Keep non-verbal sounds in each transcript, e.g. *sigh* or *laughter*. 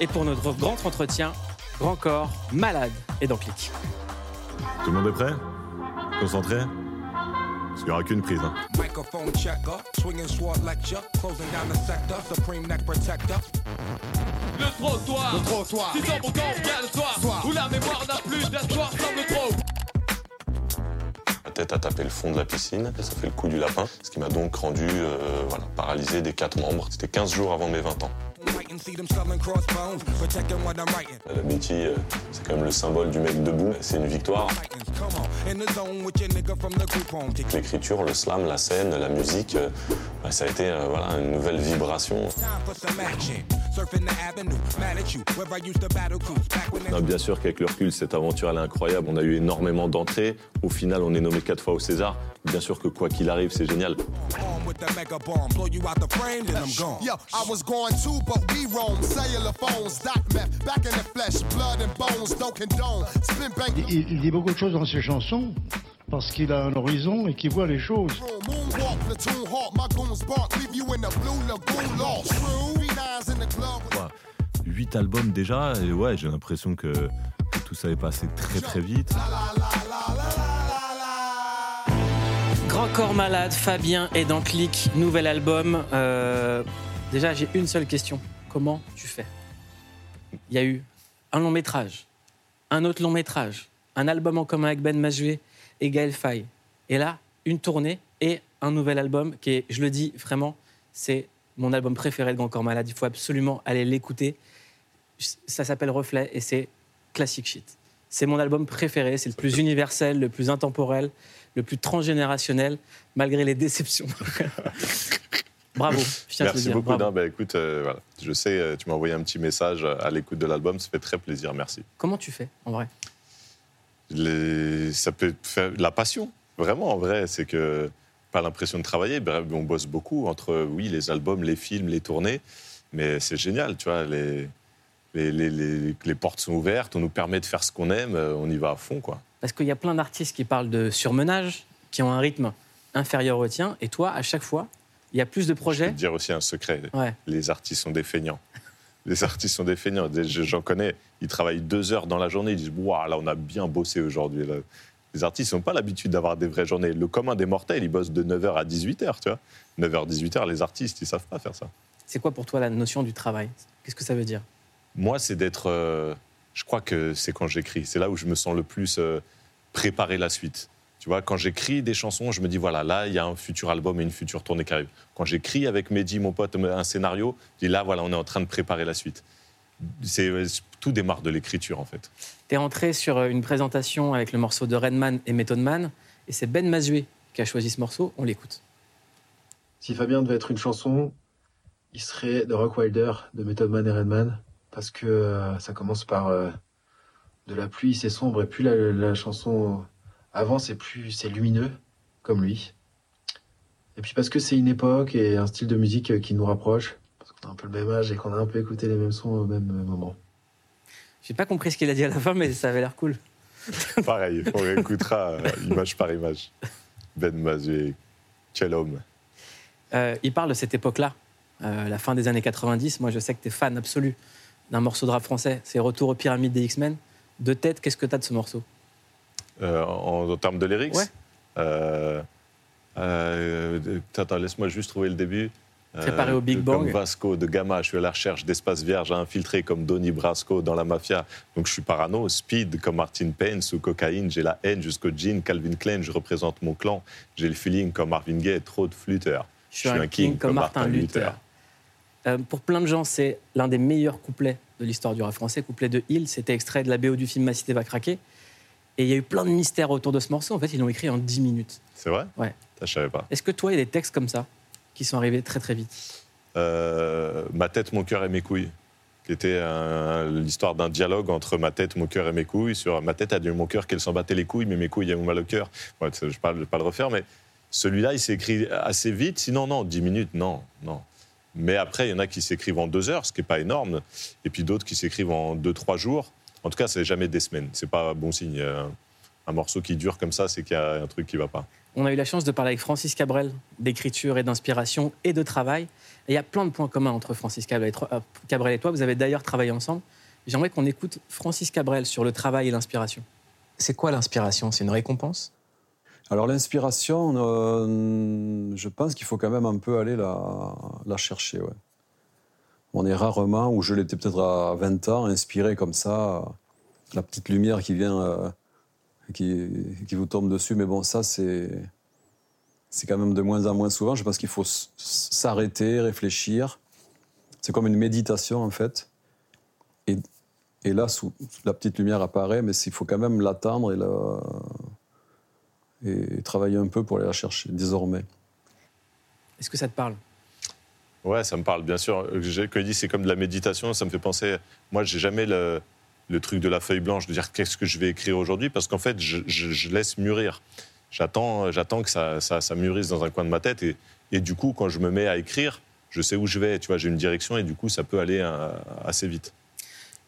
Et pour notre grand entretien, Grand Corps, Malade et dans Click. Tout le monde est prêt? Concentré? Parce qu'il n'y aura qu'une prise. Hein. Microphone checker, swinging sword lecture, closing down the sector, supreme neck protector. Le trottoir, Le trottoir. Si ton bon corps calme-toi Où la mémoire n'a plus d'espoir semble trop La tête a tapé le fond de la piscine, ça fait le coup du lapin, ce qui m'a donc rendu euh, voilà, paralysé des quatre membres. C'était 15 jours avant mes 20 ans. And see them selling crossbones, protecting what I'm writing. L'amitié, euh, c'est quand même le symbole du mec debout, c'est une victoire. L'écriture, le slam, la scène, la musique, euh, bah, ça a été euh, voilà, une nouvelle vibration. time for some action. Surfing the avenue, mad at you, where I used to battle cruise. Back when Non, bien sûr qu'avec le recul, cette aventure elle est incroyable. On a eu énormément d'entrées. Au final, on est nommé quatre fois au César. Bien sûr que quoi qu'il arrive, c'est génial. il dit beaucoup de choses dans ses chansons parce qu'il a un horizon et qu'il voit les choses. Huit albums déjà. Et ouais, j'ai l'impression que, que tout ça est passé très très vite. Grand Corps Malade, Fabien est dans Click, nouvel album. Euh, déjà, j'ai une seule question. Comment tu fais? Il y a eu un long métrage, un autre long métrage, un album en commun avec Ben Mazué et Gaël Faye. Et là, une tournée et un nouvel album qui est, je le dis vraiment, c'est mon album préféré de Grand Corps Malade. Il faut absolument aller l'écouter. Ça s'appelle Reflet et c'est classic shit. C'est mon album préféré, c'est le plus universel, le plus intemporel, le plus transgénérationnel, malgré les déceptions. *laughs* Bravo, je tiens à te le Merci dire. beaucoup. bravo. Non, bah, écoute, euh, voilà. je sais, euh, tu m'as envoyé un petit message à l'écoute de l'album. Ça fait très plaisir. Merci. Comment tu fais, en vrai? Les- ça peut faire la passion. Vraiment, en vrai, c'est que pas l'impression de travailler. Bref, on bosse beaucoup entre, oui, les albums, les films, les tournées. Mais c'est génial, tu vois. Les, les, les, les- portes sont ouvertes. On nous permet de faire ce qu'on aime. euh, On y va à fond, quoi. Parce qu'il y a plein d'artistes qui parlent de surmenage, qui ont un rythme inférieur au tien, et toi, à chaque fois, il y a plus de Je peux projets. te dire aussi un secret. Ouais. Les artistes sont des feignants. Les artistes sont des feignants. J'en connais. Ils travaillent deux heures dans la journée. Ils disent Waouh, là, on a bien bossé aujourd'hui. Les artistes n'ont pas l'habitude d'avoir des vraies journées. Le commun des mortels, ils bossent de 9h à 18h, tu vois. 9h, 18h, les artistes, ils savent pas faire ça. C'est quoi pour toi la notion du travail? Qu'est-ce que ça veut dire? Moi, c'est d'être. euh, je crois que c'est quand j'écris. C'est là où je me sens le plus euh, préparer la suite. Tu vois, quand j'écris des chansons, je me dis voilà, là, il y a un futur album et une future tournée qui arrive. Quand j'écris avec Mehdi, mon pote, un scénario, je dis là, voilà, on est en train de préparer la suite. C'est tout démarre de l'écriture en fait. Tu es rentré sur euh, une présentation avec le morceau de Redman et Method Man, et c'est Ben Mazué qui a choisi ce morceau. On l'écoute. Si Fabien devait être une chanson, il serait de Rock Wilder, de Method Man et Redman, parce que euh, ça commence par euh, de la pluie, c'est sombre, et plus la, la chanson avance, et plus c'est lumineux, comme lui. Et puis parce que c'est une époque et un style de musique euh, qui nous rapproche, parce qu'on a un peu le même âge et qu'on a un peu écouté les mêmes sons au même euh, moment. J'ai pas compris ce qu'il a dit à la fin, mais ça avait l'air cool. *laughs* Pareil, on réécoutera euh, image par image. Ben Mazué, quel homme. Euh, il parle de cette époque-là, euh, la fin des années 90. Moi, je sais que tu es fan absolu d'un morceau de rap français. C'est Retour aux pyramides des X-Men. De tête, qu'est-ce que tu as de ce morceau? Euh, en, en termes de lyrics? Ouais. Euh, euh, attends, laisse-moi juste trouver le début. Préparé au Big Comme Bang. Vasco de Gama, je suis à la recherche d'espaces vierges à infiltrer comme Donny Brasco dans la mafia. Donc je suis parano. Speed comme Martin Payne sous cocaïne. J'ai la haine jusqu'au jean. Calvin Klein, je représente mon clan. J'ai le feeling comme Marvin Gaye, trop de flûteurs. Je suis un king comme Martin Luther. Pour plein de gens, c'est l'un des meilleurs couplets de l'histoire du rap français. Couplet de Hill, c'était extrait de la BO du film Ma cité va craquer. Et il y a eu plein de mystères autour de ce morceau. En fait, ils l'ont écrit en 10 minutes. C'est vrai? Ouais. Ça, je savais pas. Est-ce que toi, il y a des textes comme ça qui sont arrivés très très vite? Euh, ma tête, mon cœur et mes couilles, qui était l'histoire d'un dialogue entre ma tête, mon cœur et mes couilles. Sur ma tête a dit mon cœur qu'elle s'en battait les couilles, mais mes couilles avaient mal au cœur. Ouais, je ne vais pas le refaire, mais celui-là, il s'est écrit assez vite. Sinon, non, 10 minutes, non, non. Mais après, il y en a qui s'écrivent en deux heures, ce qui n'est pas énorme, et puis d'autres qui s'écrivent en deux, trois jours. En tout cas, c'est jamais des semaines. C'est pas bon signe. Euh, Un morceau qui dure comme ça, c'est qu'il y a un truc qui va pas. On a eu la chance de parler avec Francis Cabrel d'écriture et d'inspiration et de travail. Et il y a plein de points communs entre Francis Cabrel et, toi- euh, Cabrel et toi. Vous avez d'ailleurs travaillé ensemble. J'aimerais qu'on écoute Francis Cabrel sur le travail et l'inspiration. C'est quoi l'inspiration? C'est une récompense? Alors l'inspiration, euh, je pense qu'il faut quand même un peu aller la, la chercher. Ouais. On est rarement, ou je l'étais peut-être à 20 ans, inspiré comme ça, la petite lumière qui vient, euh, qui, qui vous tombe dessus. Mais bon, ça, c'est, c'est quand même de moins en moins souvent. Je pense qu'il faut s'arrêter, réfléchir. C'est comme une méditation, en fait. Et, et là, sous, la petite lumière apparaît, mais il faut quand même l'attendre et et travailler un peu pour aller la chercher désormais. Est-ce que ça te parle? Ouais, ça me parle, bien sûr. J'ai- Quand il dit c'est comme de la méditation, ça me fait penser. Moi, j'ai jamais le, truc de la feuille blanche, de dire qu'est-ce que je vais écrire aujourd'hui, parce qu'en fait, je, laisse mûrir. J'attends, j'attends que ça, ça, mûrisse dans un coin de ma tête, et, du coup, quand je me mets à écrire, je sais où je vais. Tu vois, j'ai une direction, et du coup, ça peut aller euh, assez vite.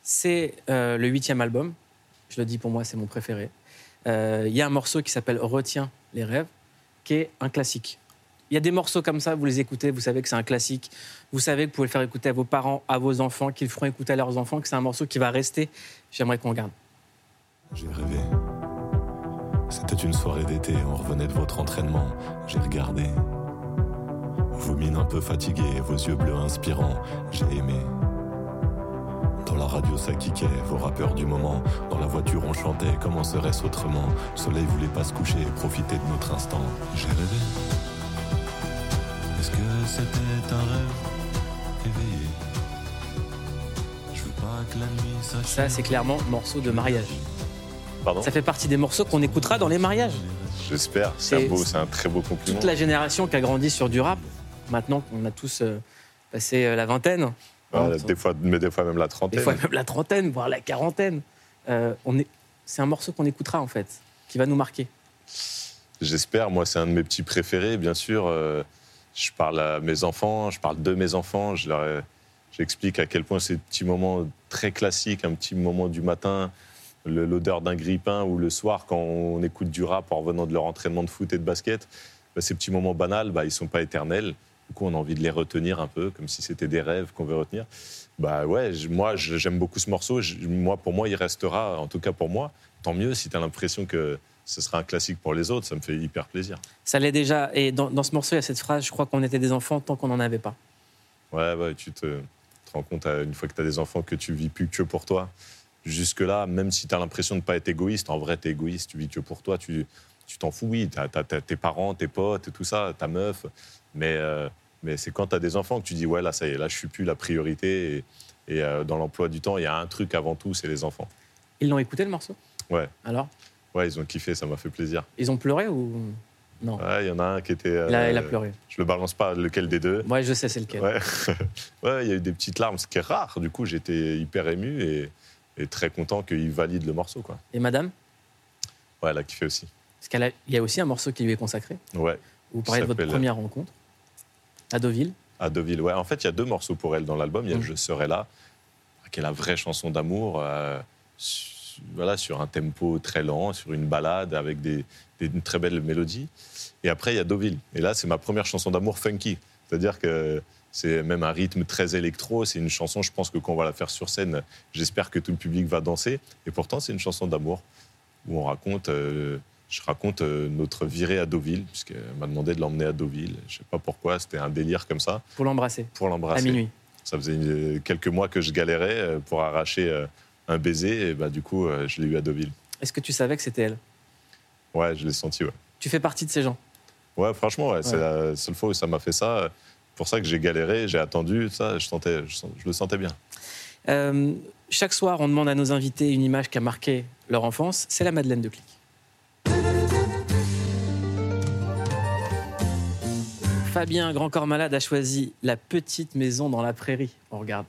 C'est euh, le huitième album. Je le dis pour moi, c'est mon préféré. Euh, Il y a un morceau qui s'appelle Retiens les rêves, qui est un classique. Il y a des morceaux comme ça, vous les écoutez, vous savez que c'est un classique. Vous savez que vous pouvez le faire écouter à vos parents, à vos enfants, qu'ils feront écouter à leurs enfants, que c'est un morceau qui va rester. J'aimerais qu'on le garde. J'ai rêvé. C'était une soirée d'été, on revenait de votre entraînement. J'ai regardé. Vos mines un peu fatiguées, vos yeux bleus inspirants. J'ai aimé. Dans la radio ça kickait, vos rappeurs du moment. Dans la voiture on chantait, comment serait-ce autrement? Le soleil voulait pas se coucher, profiter de notre instant. J'ai rêvé. Est-ce que c'était un rêve éveillé Je veux pas que la nuit s'achève. Ça, c'est clairement morceau de mariage. Pardon Ça fait partie des morceaux qu'on écoutera dans les mariages. J'espère. C'est un beau, c'est un très beau compliment. Toute la génération qui a grandi sur du rap, maintenant qu'on a tous euh, passé euh, la vingtaine, Ouais, hein, des fois, mais des fois même la des trentaine. fois même la trentaine, voire la quarantaine, euh, on est, c'est un morceau qu'on écoutera en fait, qui va nous marquer. J'espère. Moi, c'est un de mes petits préférés, bien sûr. Euh, je parle à mes enfants, je parle de mes enfants. Je leur, ai- j'explique à quel point ces petits moments très classiques, un petit moment du matin, l'odeur d'un grille-pain ou le soir quand on écoute du rap en revenant de leur entraînement de foot et de basket, bah, ces petits moments banals, bah, ils sont pas éternels. Du coup, on a envie de les retenir un peu, comme si c'était des rêves qu'on veut retenir. Bah ouais, moi, j'aime beaucoup ce morceau. Moi, pour moi, il restera, en tout cas pour moi. Tant mieux si tu as l'impression que ce sera un classique pour les autres, ça me fait hyper plaisir. Ça l'est déjà. Et dans, dans ce morceau, il y a cette phrase, je crois qu'on était des enfants tant qu'on n'en avait pas. Ouais, ouais, tu te, te rends compte, euh, une fois que tu as des enfants, que tu vis plus que pour toi. Jusque-là, même si tu as l'impression de ne pas être égoïste, en vrai, tu es égoïste, tu vis que pour toi, tu tu t'en fous, oui, tu as, tes parents, tes potes, et tout ça, ta meuf. Mais, euh, mais c'est quand tu as des enfants que tu dis, ouais, là, ça y est, là, je suis plus la priorité. Et, et, euh, dans l'emploi du temps, il y a un truc avant tout, c'est les enfants. Ils l'ont écouté le morceau? Ouais, Alors? Ouais, ils ont kiffé, ça m'a fait plaisir. Ils ont pleuré ou. Non. Ouais, il y en a un qui était. il, a, il a euh, pleuré. Je le balance pas, lequel des deux. Ouais, je sais c'est lequel. Ouais, *laughs* ouais, il y a eu des petites larmes, ce qui est rare. Du coup, j'étais hyper ému et, et très content qu'il valide le morceau. Quoi. Et madame Ouais, elle a kiffé aussi. Parce qu'il y a aussi un morceau qui lui est consacré. Ouais, Vous parlez de votre s'appelle- première rencontre à Deauville. à Deauville. Ouais, en fait, il y a deux morceaux pour elle dans l'album. Il y a Mm. Je serai là, qui est la vraie chanson d'amour, euh, voilà, sur un tempo très lent, sur une balade avec des, des- une très belle mélodie. Et après, il y a Deauville. Et là, c'est ma première chanson d'amour funky. C'est-à-dire que c'est même un rythme très électro. C'est une chanson, je pense que quand on va la faire sur scène, j'espère que tout le public va danser. Et pourtant, c'est une chanson d'amour où on raconte. euh, je raconte euh, notre virée à Deauville, puisqu'elle m'a demandé de l'emmener à Deauville. Je sais pas pourquoi, c'était un délire comme ça, Pour l'embrasser. pour À l'embrasser. minuit. Ça faisait une- quelques mois que je galérais euh, pour arracher euh, un baiser, et bah, du coup, euh, je l'ai eu à Deauville. Est-ce que tu savais que c'était elle? Ouais, je l'ai senti, ouais. Tu fais partie de ces gens? Ouais, franchement, ouais, c'est la seule fois où ça m'a fait ça. Pour ça que j'ai galéré, j'ai attendu, ça, je, sentais, je le sentais bien. Euh, chaque soir, on demande à nos invités une image qui a marqué leur enfance. C'est la Madeleine de Clic. Fabien, grand corps malade, a choisi la petite maison dans la prairie. On regarde.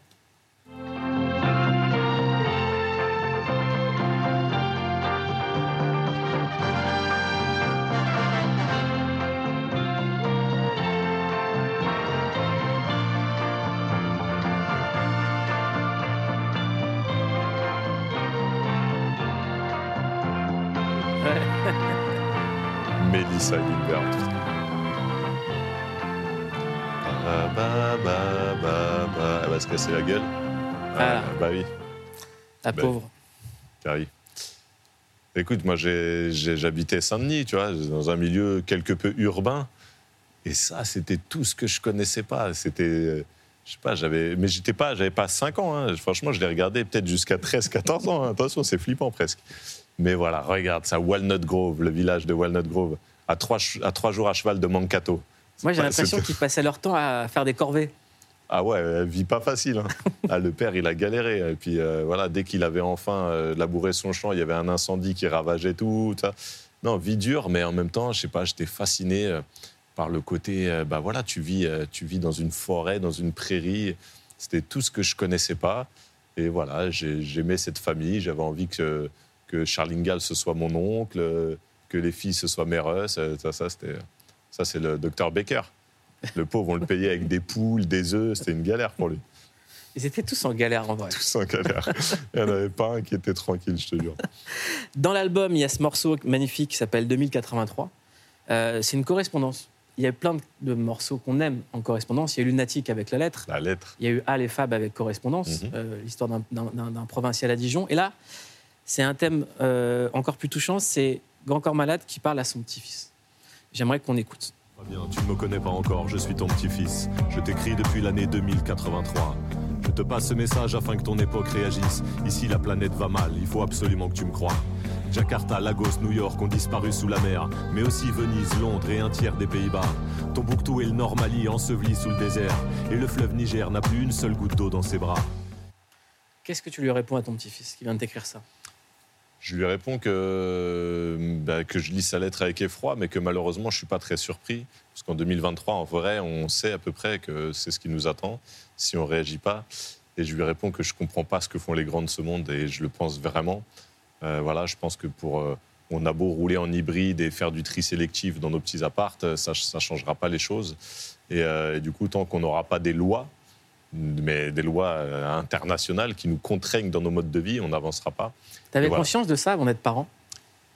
*laughs* Mélissa Gilbert. Bah, bah, bah, bah, bah. Elle va se casser la gueule. Ah. Ah, bah oui, La Ben, pauvre. Carrie. Écoute, moi, j'habitais Saint-Denis, tu vois, dans un milieu quelque peu urbain. Et ça, c'était tout ce que je connaissais pas. C'était, je sais pas, j'avais, mais j'étais pas, j'avais pas 5 ans. hein. Franchement, je l'ai regardé peut-être jusqu'à 13, 14 ans. hein. Attention, c'est flippant presque. Mais voilà, regarde ça, Walnut Grove, le village de Walnut Grove, à trois, à trois jours à cheval de Mankato. Moi, j'ai l'impression qu'ils passaient leur temps à faire des corvées. Ah ouais, elle vit pas facile. hein. *laughs* Ah, le père, il a galéré. Et puis euh, voilà, dès qu'il avait enfin euh, labouré son champ, il y avait un incendie qui ravageait tout. ça. Non, vie dure, mais en même temps, je sais pas, j'étais fasciné euh, par le côté. euh, bah voilà, tu vis, euh, tu vis dans une forêt, dans une prairie. C'était tout ce que je connaissais pas. Et voilà, j'ai- j'aimais cette famille. J'avais envie que que Charles Ingalls ce soit mon oncle, euh, que les filles ce soit russes. Euh, Ça, ça c'était, ça c'est le docteur Baker. Le pauvre, on le payait avec des poules, des œufs. C'était une galère pour lui. Ils étaient tous en galère en vrai. Tous en galère. Il n'y en avait pas un qui était tranquille, je te jure. *laughs* Dans l'album, il y a ce morceau magnifique qui s'appelle 2083. Euh, c'est une correspondance. Il y a plein de, morceaux qu'on aime en correspondance. Il y a eu Lunatic avec la lettre. La lettre. Il y a eu Al et Fab avec correspondance, Mhm. euh, l'histoire d'un provincial à Dijon. Et là, c'est un thème euh, encore plus touchant. C'est Grand Corps Malade qui parle à son petit-fils. J'aimerais qu'on écoute. Bien, tu ne me connais pas encore, je suis ton petit-fils. Je t'écris depuis l'année 2083. Je te passe ce message afin que ton époque réagisse. Ici, la planète va mal, il faut absolument que tu me crois. Jakarta, Lagos, New York ont disparu sous la mer, mais aussi Venise, Londres et un tiers des Pays-Bas. Tombouctou et le Nord Mali ensevelis sous le désert, et le fleuve Niger n'a plus une seule goutte d'eau dans ses bras. Qu'est-ce que tu lui réponds à ton petit-fils qui vient de t'écrire ça? Je lui réponds que, bah, que je lis sa lettre avec effroi, mais que malheureusement, je ne suis pas très surpris. Parce qu'en 2023, en vrai, on sait à peu près que c'est ce qui nous attend si on ne réagit pas. Et je lui réponds que je ne comprends pas ce que font les grands de ce monde, et je le pense vraiment. Euh, voilà, je pense que pour. euh, on a beau rouler en hybride et faire du tri sélectif dans nos petits appartes, ça ne changera pas les choses. Et, euh, et du coup, tant qu'on n'aura pas des lois, mais des lois euh, internationales qui nous contraignent dans nos modes de vie, on n'avancera pas. Tu avais voilà. conscience de ça avant d'être parent?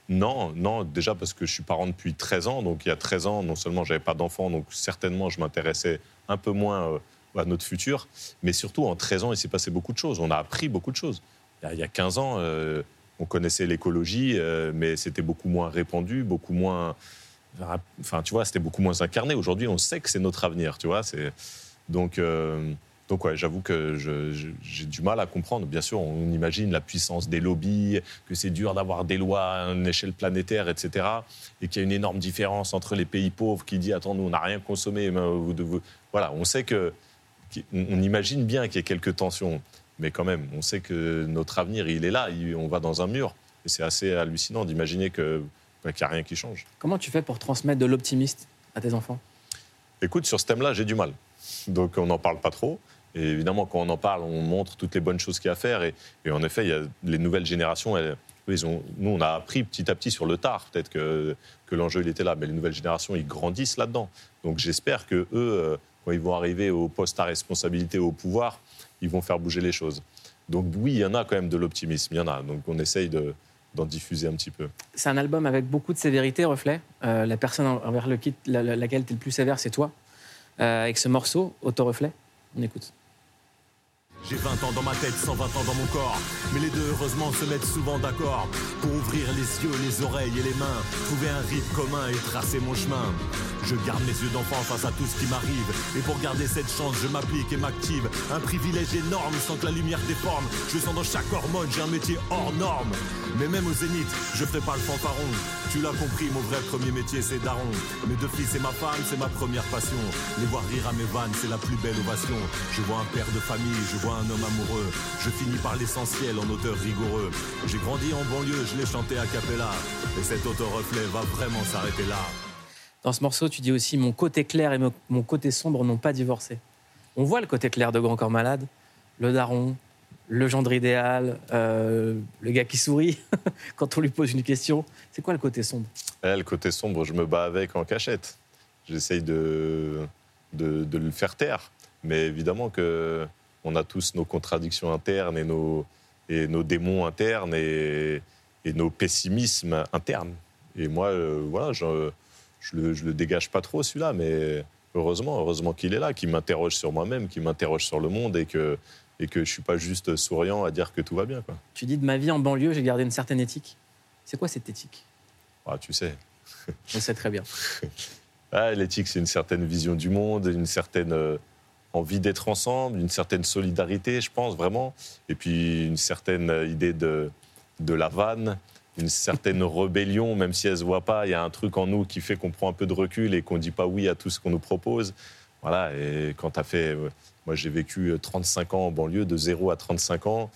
Non, non, déjà parce que je suis parent depuis 13 ans. Donc il y a 13 ans, non seulement j'avais pas d'enfant, donc certainement je m'intéressais un peu moins euh, à notre futur, mais surtout en 13 ans, il s'est passé beaucoup de choses. On a appris beaucoup de choses. Il y a, il y a 15 ans, euh, on connaissait l'écologie, euh, mais c'était beaucoup moins répandu, beaucoup moins. Enfin, tu vois, c'était beaucoup moins incarné. Aujourd'hui, on sait que c'est notre avenir, tu vois. Donc. euh, donc ouais, j'avoue que j'ai du mal à comprendre. Bien sûr, on imagine la puissance des lobbies, que c'est dur d'avoir des lois à une échelle planétaire, etc. Et qu'il y a une énorme différence entre les pays pauvres qui disent attends nous on n'a rien consommé, mais vous devez- voilà, on sait que on imagine bien qu'il y a quelques tensions, mais quand même, on sait que notre avenir il est là, on va dans un mur. Et c'est assez hallucinant d'imaginer que bah, qu'il n'y a rien qui change. Comment tu fais pour transmettre de l'optimiste à tes enfants? Écoute, sur ce thème-là, j'ai du mal. Donc, on n'en parle pas trop. Et évidemment, quand on en parle, on montre toutes les bonnes choses qu'il y a à faire. Et, en effet, il y a les nouvelles générations, nous, on a appris petit à petit sur le tard, peut-être que, l'enjeu, il était là. Mais les nouvelles générations, ils grandissent là-dedans. Donc, j'espère que eux, euh, quand ils vont arriver au poste à responsabilité, au pouvoir, ils vont faire bouger les choses. Donc, oui, il y en a quand même de l'optimisme. Il y en a. Donc, on essaye de- d'en diffuser un petit peu. C'est un album avec beaucoup de sévérité, reflet. Euh, la personne envers laquelle tu es le plus sévère, c'est toi. Euh, avec ce morceau, Auto-reflet, on écoute. J'ai 20 ans dans ma tête, 120 ans dans mon corps. Mais les deux, heureusement, se mettent souvent d'accord pour ouvrir les yeux, les oreilles et les mains, trouver un rythme commun et tracer mon chemin. Je garde mes yeux d'enfant face à tout ce qui m'arrive. Et pour garder cette chance, je m'applique et m'active. Un privilège énorme sans que la lumière déforme. Je sens dans chaque hormone, j'ai un métier hors norme. Mais même au zénith, je ferai pas le fanfaron. Tu l'as compris, mon vrai premier métier, c'est daron. Mes deux fils et ma femme, c'est ma première passion. Les voir rire à mes vannes, c'est la plus belle ovation. Je vois un père de famille, je vois un homme amoureux. Je finis par l'essentiel en auteur rigoureux. J'ai grandi en banlieue, je l'ai chanté à cappella. Et cet auto-reflet va vraiment s'arrêter là. Dans ce morceau, tu dis aussi Mon côté clair et mo- mon côté sombre n'ont pas divorcé. On voit le côté clair de Grand Corps Malade, le daron, le gendre idéal, euh, le gars qui sourit *laughs* quand on lui pose une question. C'est quoi le côté sombre? Eh, le côté sombre, je me bats avec en cachette. J'essaye de, de, le faire taire. Mais évidemment que on a tous nos contradictions internes et nos, et nos démons internes et, et nos pessimismes internes. Et moi, euh, voilà, je, je, le, je le dégage pas trop celui-là, mais, heureusement, heureusement qu'il est là, qu'il m'interroge sur moi-même, qu'il m'interroge sur le monde et que, et que je suis pas juste souriant à dire que tout va bien. Quoi. Tu dis de ma vie en banlieue, j'ai gardé une certaine éthique. C'est quoi cette éthique? Ah, tu sais. On sait très bien. *laughs* Ah, L'éthique, c'est une certaine vision du monde, une certaine euh, envie d'être ensemble, une certaine solidarité, je pense, vraiment. Et puis une certaine euh, idée de, de la vanne, une certaine rébellion, même si elle ne se voit pas. Il y a un truc en nous qui fait qu'on prend un peu de recul et qu'on ne dit pas oui à tout ce qu'on nous propose. Voilà, et quand tu as fait. euh, Moi, j'ai vécu 35 ans en banlieue, de 0 à 35 ans.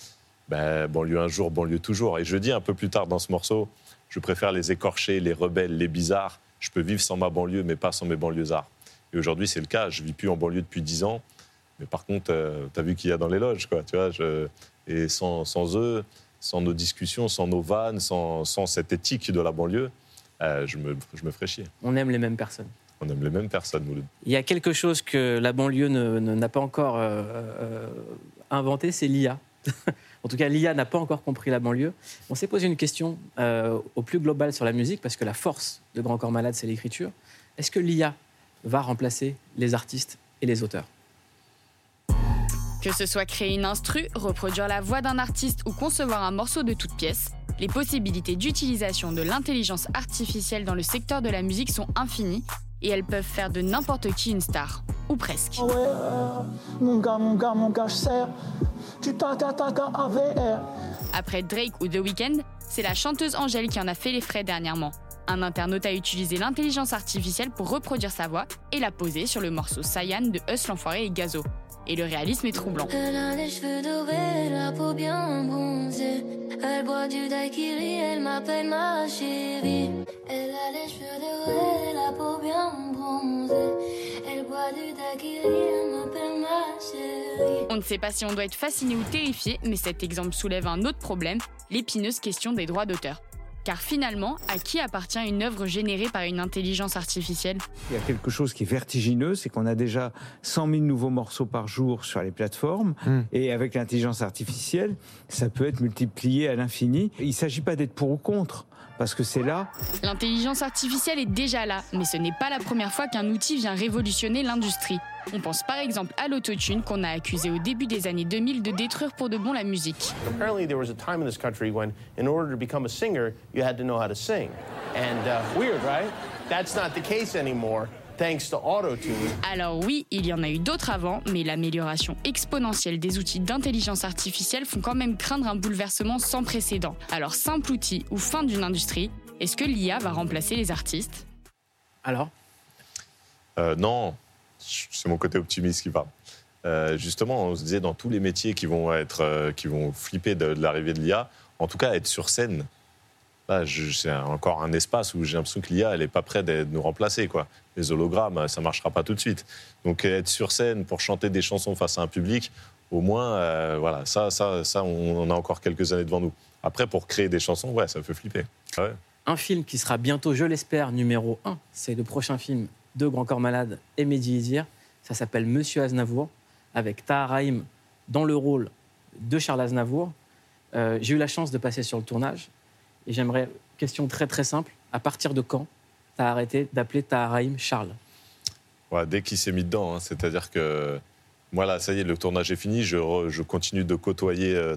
Ben, banlieue un jour, banlieue toujours. Et je dis un peu plus tard dans ce morceau, je préfère les écorchés, les rebelles, les bizarres. Je peux vivre sans ma banlieue, mais pas sans mes banlieusards. Et aujourd'hui, c'est le cas. Je vis plus en banlieue depuis 10 ans. Mais par contre, tu as vu qu'il y a dans les loges, quoi. Tu vois, Et sans eux, sans nos discussions, sans nos vannes, sans, sans cette éthique de la banlieue, euh, je, me, je me ferais chier. On aime les mêmes personnes. On aime les mêmes personnes, nous. Il y a quelque chose que la banlieue ne- ne- n'a pas encore euh, euh, inventé, c'est l'IA. *laughs* en tout cas, l'IA n'a pas encore compris la banlieue. On s'est posé une question euh, au plus global sur la musique, parce que la force de Grand Corps Malade, c'est l'écriture. Est-ce que l'IA va remplacer les artistes et les auteurs? Que ce soit créer une instru, reproduire la voix d'un artiste ou concevoir un morceau de toute pièce, les possibilités d'utilisation de l'intelligence artificielle dans le secteur de la musique sont infinies et elles peuvent faire de n'importe qui une star. Ou presque. Ouais, euh, mon gars, mon gars, mon gars, je sers. Tu t'attaques à AVR. Après Drake ou The Weeknd, c'est la chanteuse Angèle qui en a fait les frais dernièrement. Un internaute a utilisé l'intelligence artificielle pour reproduire sa voix et la poser sur le morceau Cyan de Us l'Enfoiré et Gazo. Et le réalisme est troublant. Elle a les cheveux dorés, la peau bien bronzée. Elle boit du daiquiri, elle m'appelle ma chérie. Elle a les cheveux dorés, la peau bien bronzée. Elle boit du daiquiri, elle m'appelle ma chérie. On ne sait pas si on doit être fasciné ou terrifié, mais cet exemple soulève un autre problème, l'épineuse question des droits d'auteur. Car finalement, à qui appartient une œuvre générée par une intelligence artificielle? Il y a quelque chose qui est vertigineux, c'est qu'on a déjà 100 000 nouveaux morceaux par jour sur les plateformes, et avec l'intelligence artificielle, ça peut être multiplié à l'infini. Il ne s'agit pas d'être pour ou contre, parce que c'est là. L'intelligence artificielle est déjà là, mais ce n'est pas la première fois qu'un outil vient révolutionner l'industrie. On pense par exemple à l'autotune qu'on a accusé au début des années 2000 de détruire pour de bon la musique. Apparently, there was a time in this country when, in order to become a singer, you had to know how to sing. And uh, weird, right? That's not the case anymore, thanks to autotune. Alors oui, il y en a eu d'autres avant, mais l'amélioration exponentielle des outils d'intelligence artificielle font quand même craindre un bouleversement sans précédent. Alors simple outil ou fin d'une industrie, est-ce que l'IA va remplacer les artistes? Alors? Euh, non, c'est mon côté optimiste qui parle. Euh, justement, on se disait dans tous les métiers qui vont être, euh, qui vont flipper de, de l'arrivée de l'IA, en tout cas être sur scène. Je- c'est encore un espace où j'ai l'impression que l'IA, elle n'est pas prête de nous remplacer. Quoi. Les hologrammes, ça ne marchera pas tout de suite. Donc être sur scène pour chanter des chansons face à un public, au moins, euh, voilà, ça, ça, ça, on, a encore quelques années devant nous. Après, pour créer des chansons, ouais, ça fait flipper. Ouais. un film qui sera bientôt, je l'espère, numéro 1. C'est le prochain film de Grand Corps Malade et Mehdi Idir. Ça s'appelle Monsieur Aznavour, avec Tahar dans le rôle de Charles Aznavour. Euh, J'ai eu la chance de passer sur le tournage et j'aimerais, question très très simple, à partir de quand t'as arrêté d'appeler Tahar Rahim Charles dès qu'il s'est mis dedans, hein, c'est-à-dire que moi là, ça y est, le tournage est fini, je, je continue de côtoyer euh,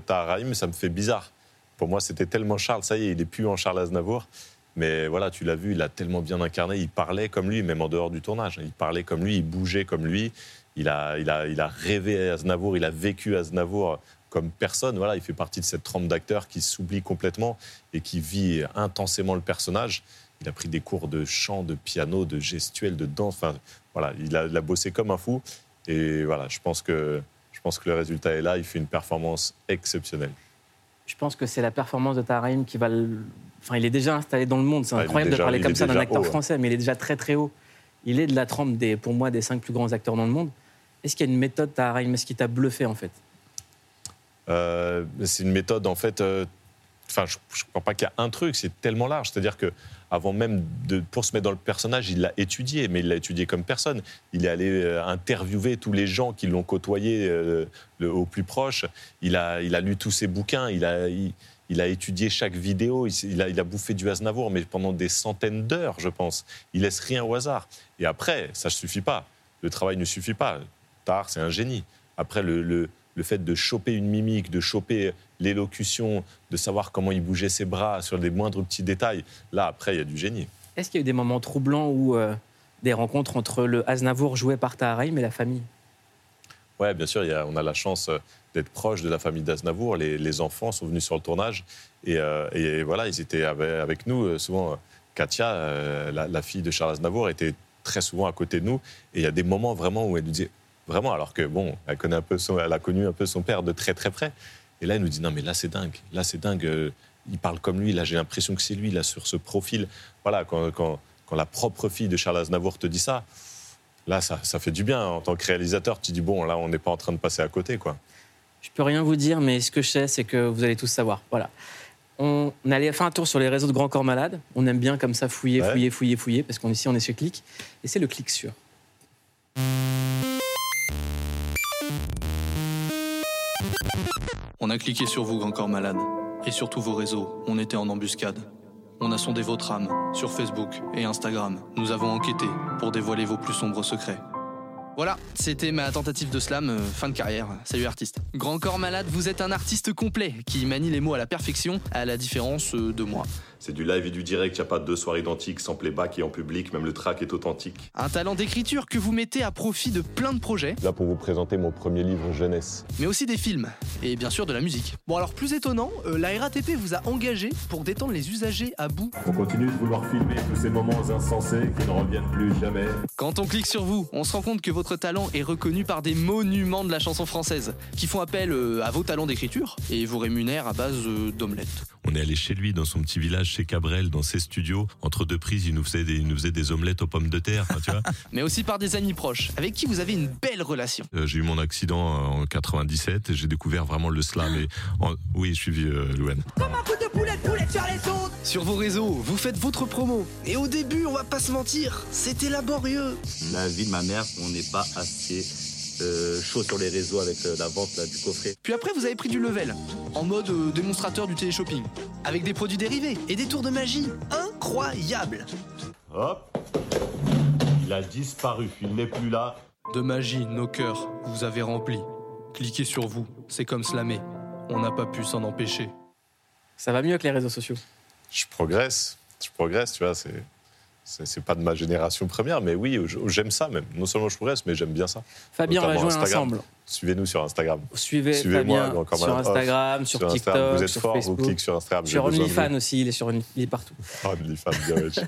ça me fait bizarre. Pour moi, c'était tellement Charles, ça y est, il est plus en Charles Aznavour. Mais voilà, tu l'as vu, il a tellement bien incarné, il parlait comme lui, même en dehors du tournage. Il parlait comme lui, il bougeait comme lui. Il a, il a, il a rêvé Aznavour, il a vécu Aznavour comme personne. Voilà, il fait partie de cette trempe d'acteurs qui s'oublie complètement et qui vit intensément le personnage. Il a pris des cours de chant, de piano, de gestuelle, de danse. Enfin, voilà, il a, il a bossé comme un fou. Et voilà, je pense que, je pense que le résultat est là. Il fait une performance exceptionnelle. Je pense que c'est la performance de Tahar Rahim qui va le... Enfin, il est déjà installé dans le monde. C'est Ah, incroyable déjà- de parler comme ça d'un acteur haut, ouais. français, mais il est déjà très très haut. Il est de la trempe, des, pour moi, des cinq plus grands acteurs dans le monde. Est-ce qu'il y a une méthode, Tahar Rahim Est-ce qui t'a bluffé, en fait? Euh, c'est une méthode, en fait. euh, Enfin, je ne crois pas qu'il y a un truc. C'est tellement large. C'est-à-dire que avant même de pour se mettre dans le personnage, il l'a étudié, mais il l'a étudié comme personne. Il est allé euh, interviewer tous les gens qui l'ont côtoyé au plus proche. Il a, il a lu tous ses bouquins. Il a, il, a étudié chaque vidéo. Il, a, il a bouffé du Aznavour, mais pendant des centaines d'heures, je pense. Il laisse rien au hasard. Et après, ça ne suffit pas. le travail ne suffit pas. Tard, c'est un génie. Après, le- le fait de choper une mimique, de choper l'élocution, de savoir comment il bougeait ses bras sur des moindres petits détails, là, après, il y a du génie. Est-ce qu'il y a eu des moments troublants où euh, des rencontres entre le Aznavour joué par Taharaim et la famille? Ouais, bien sûr, il y a- on a la chance euh, d'être proche de la famille d'Aznavour. Les, les enfants sont venus sur le tournage et, euh, et voilà, ils étaient avec, avec nous. Souvent, Katia, euh, la, la fille de Charles Aznavour, était très souvent à côté de nous. Et il y a des moments vraiment où elle nous disait, vraiment, alors que bon, elle, connaît un peu son- elle a connu un peu son père de très très près. Et là, elle nous dit, non, mais là, c'est dingue. Là, c'est dingue. euh, Il parle comme lui. Là, j'ai l'impression que c'est lui, là, sur ce profil. Voilà, quand, quand, quand la propre fille de Charles Aznavour te dit ça, là, ça, ça fait du bien. En tant que réalisateur, tu dis, bon, là, on n'est pas en train de passer à côté, quoi. Je peux rien vous dire, mais ce que je sais, c'est que vous allez tous savoir. Voilà. On allait faire un tour sur les réseaux de Grand Corps Malade. On aime bien comme ça fouiller, Ouais. fouiller, fouiller, fouiller, parce qu'on ici on est sur clic. Et c'est le clic sur. On a cliqué sur vous, Grand Corps Malade. Et sur tous vos réseaux, on était en embuscade. On a sondé votre âme sur Facebook et Instagram. Nous avons enquêté pour dévoiler vos plus sombres secrets. Voilà, c'était ma tentative de slam, euh, fin de carrière. Salut artiste. Grand corps malade, vous êtes un artiste complet qui manie les mots à la perfection, à la différence euh, de moi. C'est du live et du direct, il n'y a pas de deux soirs identiques, sans playback et en public, même le track est authentique. Un talent d'écriture que vous mettez à profit de plein de projets, Là pour vous présenter mon premier livre jeunesse. mais aussi des films, et bien sûr de la musique. Bon alors plus étonnant, euh, la RATP vous a engagé pour détendre les usagers à bout. On continue de vouloir filmer tous ces moments insensés qui ne reviennent plus jamais. Quand on clique sur vous, on se rend compte que votre talent est reconnu par des monuments de la chanson française, qui font appel euh, à vos talents d'écriture et vous rémunèrent à base euh, d'omelettes. On est allé chez lui, dans son petit village, chez Cabrel, dans ses studios. Entre deux prises, il nous faisait des, il nous faisait des omelettes aux pommes de terre, tu vois. *laughs* Mais aussi par des amis proches, avec qui vous avez une belle relation. Euh, j'ai eu mon accident en 97 et j'ai découvert vraiment le slam. Et en- Oui, je suis vieux, euh, Louane. Comme un coup de poulet de poulet sur les autres Sur vos réseaux, vous faites votre promo. Et au début, on va pas se mentir, c'était laborieux. La vie de ma mère, on n'est pas assez euh, chaud sur les réseaux avec euh, la vente là, du coffret. Puis après, vous avez pris du level, en mode euh, démonstrateur du téléshopping, avec des produits dérivés et des tours de magie incroyables. Hop Il a disparu, il n'est plus là. De magie, nos cœurs, vous avez rempli. Cliquez sur vous, c'est comme slammer. On n'a pas pu s'en empêcher. Ça va mieux que les réseaux sociaux? Je progresse, je progresse, tu vois, c'est... C'est pas de ma génération première, mais oui, j'aime ça même. Non seulement je progresse, mais j'aime bien ça. Fabien, on va jouer Instagram. ensemble. Suivez-nous sur Instagram. Suivez Suivez-moi, Fabien Corps sur. Instagram, sur, Instagram. TikTok, Vous êtes sur fort, Facebook. vous cliquez sur Instagram. Sur. OnlyFans aussi, il est, sur, il est partout. *laughs* OnlyFans, bien. *laughs*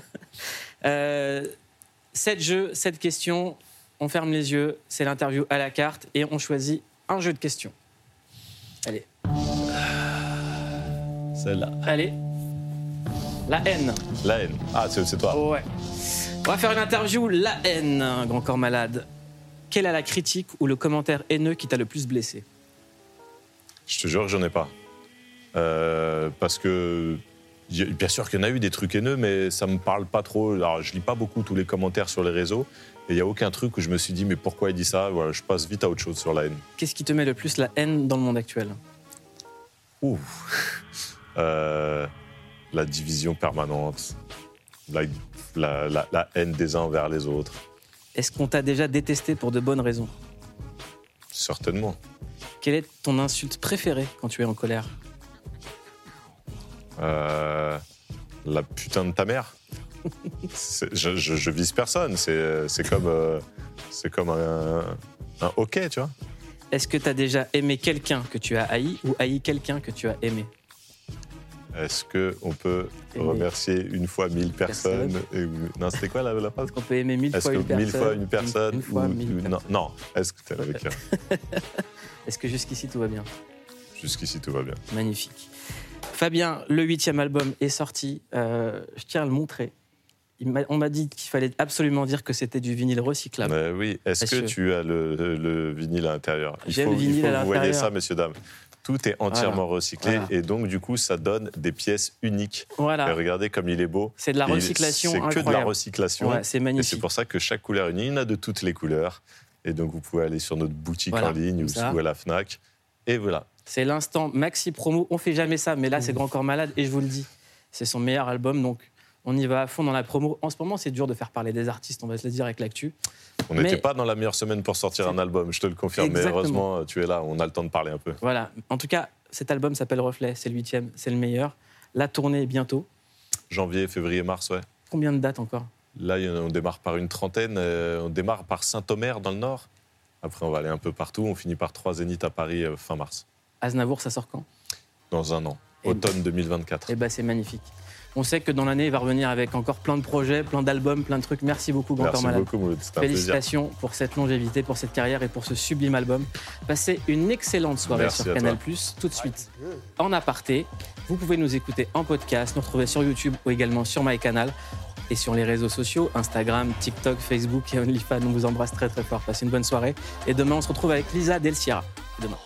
Euh, sept jeux, sept questions. On ferme les yeux, c'est l'interview à la carte et on choisit un jeu de questions. Allez. Celle-là. Allez. La haine. La haine. Ah, c'est c'est toi. Ouais. On va faire une interview La haine, un grand corps malade. Quelle est la critique ou le commentaire haineux qui t'a le plus blessé? Je te jure que j'en ai pas. Euh, parce que, y- bien sûr qu'il y en a eu des trucs haineux, mais ça me parle pas trop. Alors, je lis pas beaucoup tous les commentaires sur les réseaux. Et il n'y a aucun truc où je me suis dit, mais pourquoi il dit ça? Voilà, je passe vite à autre chose sur la haine. Qu'est-ce qui te met le plus la haine dans le monde actuel? Ouh. *laughs* Euh, la division permanente, la, la- la- la haine des uns envers les autres, Est-ce qu'on t'a déjà détesté pour de bonnes raisons? Certainement. Quelle est ton insulte préférée quand tu es en colère? Euh, la putain de ta mère. *laughs* Je, je, je vise personne. C'est c'est comme, euh, c'est comme un, un hockey, tu vois. Est-ce que tu as déjà aimé quelqu'un que tu as haï ou haï quelqu'un que tu as aimé? Est-ce qu'on peut remercier une fois mille personnes et- Non, c'était quoi la, la phrase On peut aimer mille Est-ce fois que une personne. mille fois une personne Une fois ou- mille ou- non, non. Est-ce que t'es avec un- *laughs* Est-ce que jusqu'ici tout va bien Jusqu'ici, tout va bien. Magnifique. Fabien, le huitième album est sorti. Euh, je tiens à le montrer. On m'a dit qu'il fallait absolument dire que c'était du vinyle recyclable. Oui. Est-ce que tu as le, le- le vinyle à l'intérieur? Il J'ai faut, le vinyle il faut à que vous voyez ça, messieurs, dames. Tout est entièrement Voilà. recyclé Voilà. et donc, du coup, ça donne des pièces uniques. Voilà. Et regardez comme il est beau. C'est de la recyclation C'est que de la recyclation. Ouais, c'est magnifique. c'est pour ça que chaque couleur unie, il y en a de toutes les couleurs. Et donc, vous pouvez aller sur notre boutique Voilà, en ligne ou à la Fnac. Et voilà. C'est l'instant maxi promo. On fait jamais ça, mais là, c'est Grand Corps Malade et je vous le dis, c'est son meilleur album. Donc, on y va à fond dans la promo. En ce moment, c'est dur de faire parler des artistes, on va se le dire avec l'actu. On n'était pas dans la meilleure semaine pour sortir un album, je te le confirme. Mais heureusement, tu es là, on a le temps de parler un peu. Voilà. En tout cas, cet album s'appelle Reflet, c'est le huitième, c'est le meilleur. La tournée est bientôt. Janvier, février, mars, ouais. Combien de dates encore? Là, on démarre par une trentaine. euh, on démarre par Saint-Omer dans le nord. Après, on va aller un peu partout. On finit par trois zéniths à Paris euh, fin mars, Aznavour, ça sort quand? Dans un an, automne 2024. Eh ben, c'est magnifique. On sait que dans l'année, il va revenir avec encore plein de projets, plein d'albums, plein de trucs. Merci beaucoup, Grand Corps Malade. beaucoup, plaisir. Félicitations pour cette longévité, pour cette carrière et pour ce sublime album. Passez une excellente soirée Merci sur Canal+. toi. Tout de suite, en aparté. Vous pouvez nous écouter en podcast, nous retrouver sur YouTube ou également sur MyCanal et sur les réseaux sociaux Instagram, TikTok, Facebook et OnlyFans. On vous embrasse très très fort. Passez une bonne soirée. Et demain, on se retrouve avec Lisa Del Sierra. Demain.